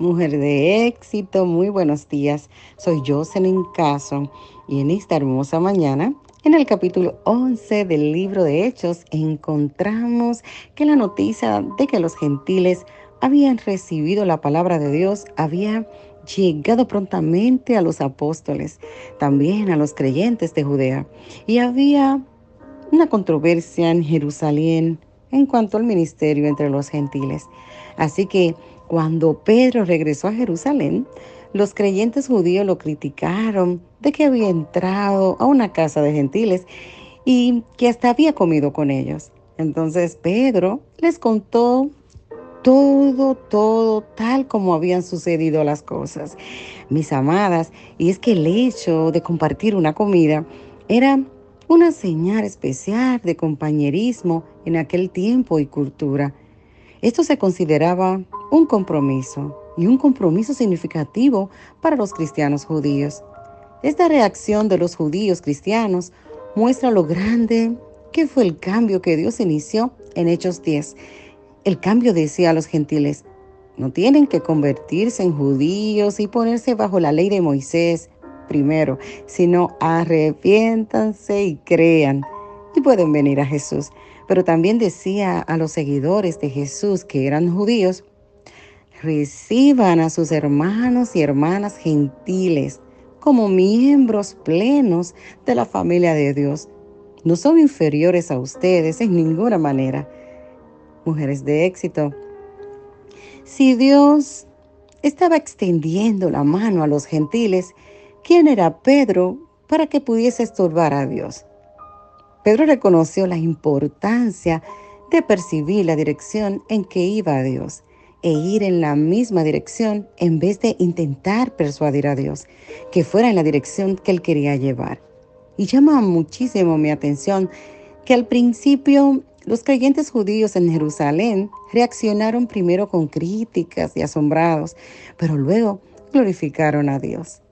Mujer de éxito, muy buenos días. Soy Jocelyn Caso y en esta hermosa mañana, en el capítulo 11 del libro de Hechos, encontramos que la noticia de que los gentiles habían recibido la palabra de Dios había llegado prontamente a los apóstoles, también a los creyentes de Judea. Y había una controversia en Jerusalén en cuanto al ministerio entre los gentiles. Así que cuando Pedro regresó a Jerusalén, los creyentes judíos lo criticaron de que había entrado a una casa de gentiles y que hasta había comido con ellos. Entonces Pedro les contó todo, todo tal como habían sucedido las cosas. Mis amadas, y es que el hecho de compartir una comida era una señal especial de compañerismo en aquel tiempo y cultura. Esto se consideraba un compromiso y un compromiso significativo para los cristianos judíos. Esta reacción de los judíos cristianos muestra lo grande que fue el cambio que Dios inició en Hechos 10. El cambio decía a los gentiles, no tienen que convertirse en judíos y ponerse bajo la ley de Moisés primero, sino arrepiéntanse y crean y pueden venir a Jesús. Pero también decía a los seguidores de Jesús que eran judíos, reciban a sus hermanos y hermanas gentiles como miembros plenos de la familia de Dios. No son inferiores a ustedes en ninguna manera. Mujeres de éxito, si Dios estaba extendiendo la mano a los gentiles, ¿quién era Pedro para que pudiese estorbar a Dios? Pedro reconoció la importancia de percibir la dirección en que iba Dios e ir en la misma dirección en vez de intentar persuadir a Dios que fuera en la dirección que él quería llevar. Y llama muchísimo mi atención que al principio los creyentes judíos en Jerusalén reaccionaron primero con críticas y asombrados, pero luego glorificaron a Dios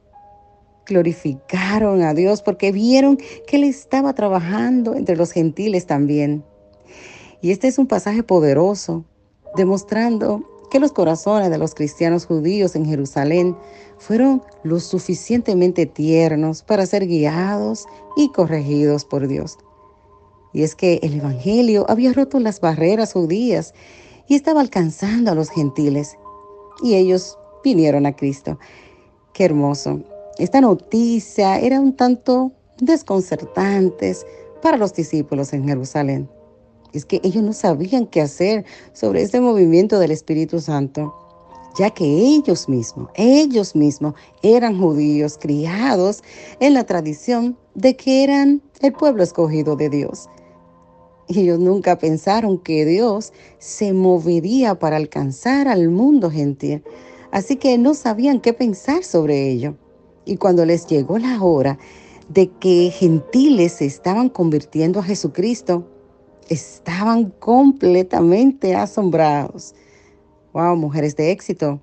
glorificaron a Dios porque vieron que Él estaba trabajando entre los gentiles también. Y este es un pasaje poderoso, demostrando que los corazones de los cristianos judíos en Jerusalén fueron lo suficientemente tiernos para ser guiados y corregidos por Dios. Y es que el Evangelio había roto las barreras judías y estaba alcanzando a los gentiles. Y ellos vinieron a Cristo. Qué hermoso. Esta noticia era un tanto desconcertante para los discípulos en Jerusalén. Es que ellos no sabían qué hacer sobre este movimiento del Espíritu Santo, ya que ellos mismos, ellos mismos eran judíos criados en la tradición de que eran el pueblo escogido de Dios. Ellos nunca pensaron que Dios se movería para alcanzar al mundo gentil, así que no sabían qué pensar sobre ello. Y cuando les llegó la hora de que gentiles se estaban convirtiendo a Jesucristo, estaban completamente asombrados. Wow, mujeres de éxito.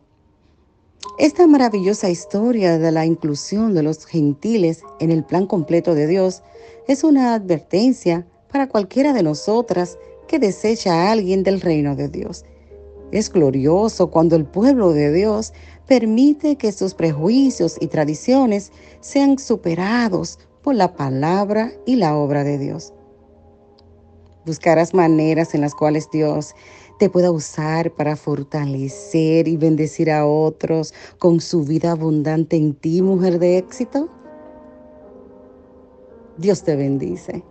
Esta maravillosa historia de la inclusión de los gentiles en el plan completo de Dios es una advertencia para cualquiera de nosotras que desecha a alguien del reino de Dios. Es glorioso cuando el pueblo de Dios permite que sus prejuicios y tradiciones sean superados por la palabra y la obra de Dios. Buscarás maneras en las cuales Dios te pueda usar para fortalecer y bendecir a otros con su vida abundante en ti, mujer de éxito. Dios te bendice.